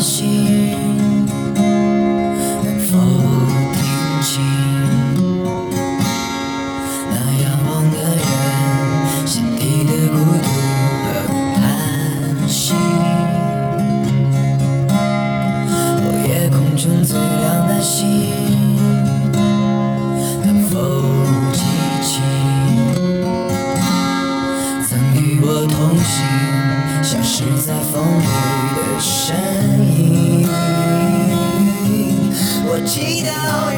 心。在风雨的身影。我祈祷。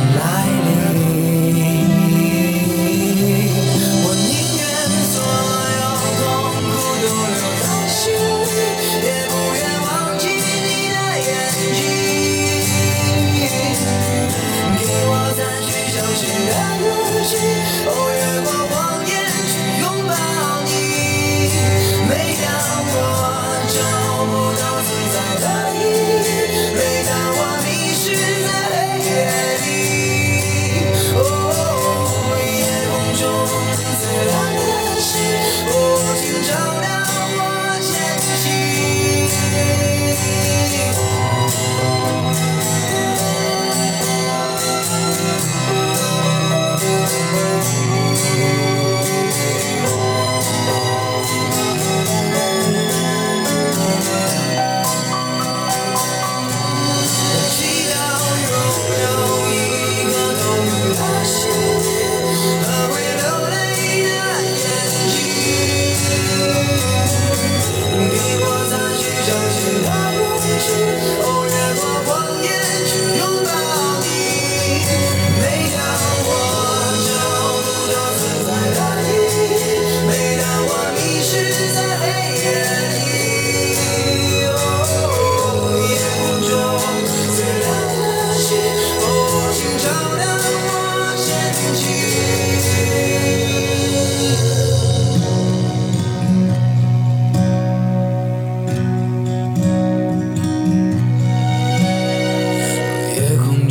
Música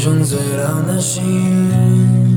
中最亮的星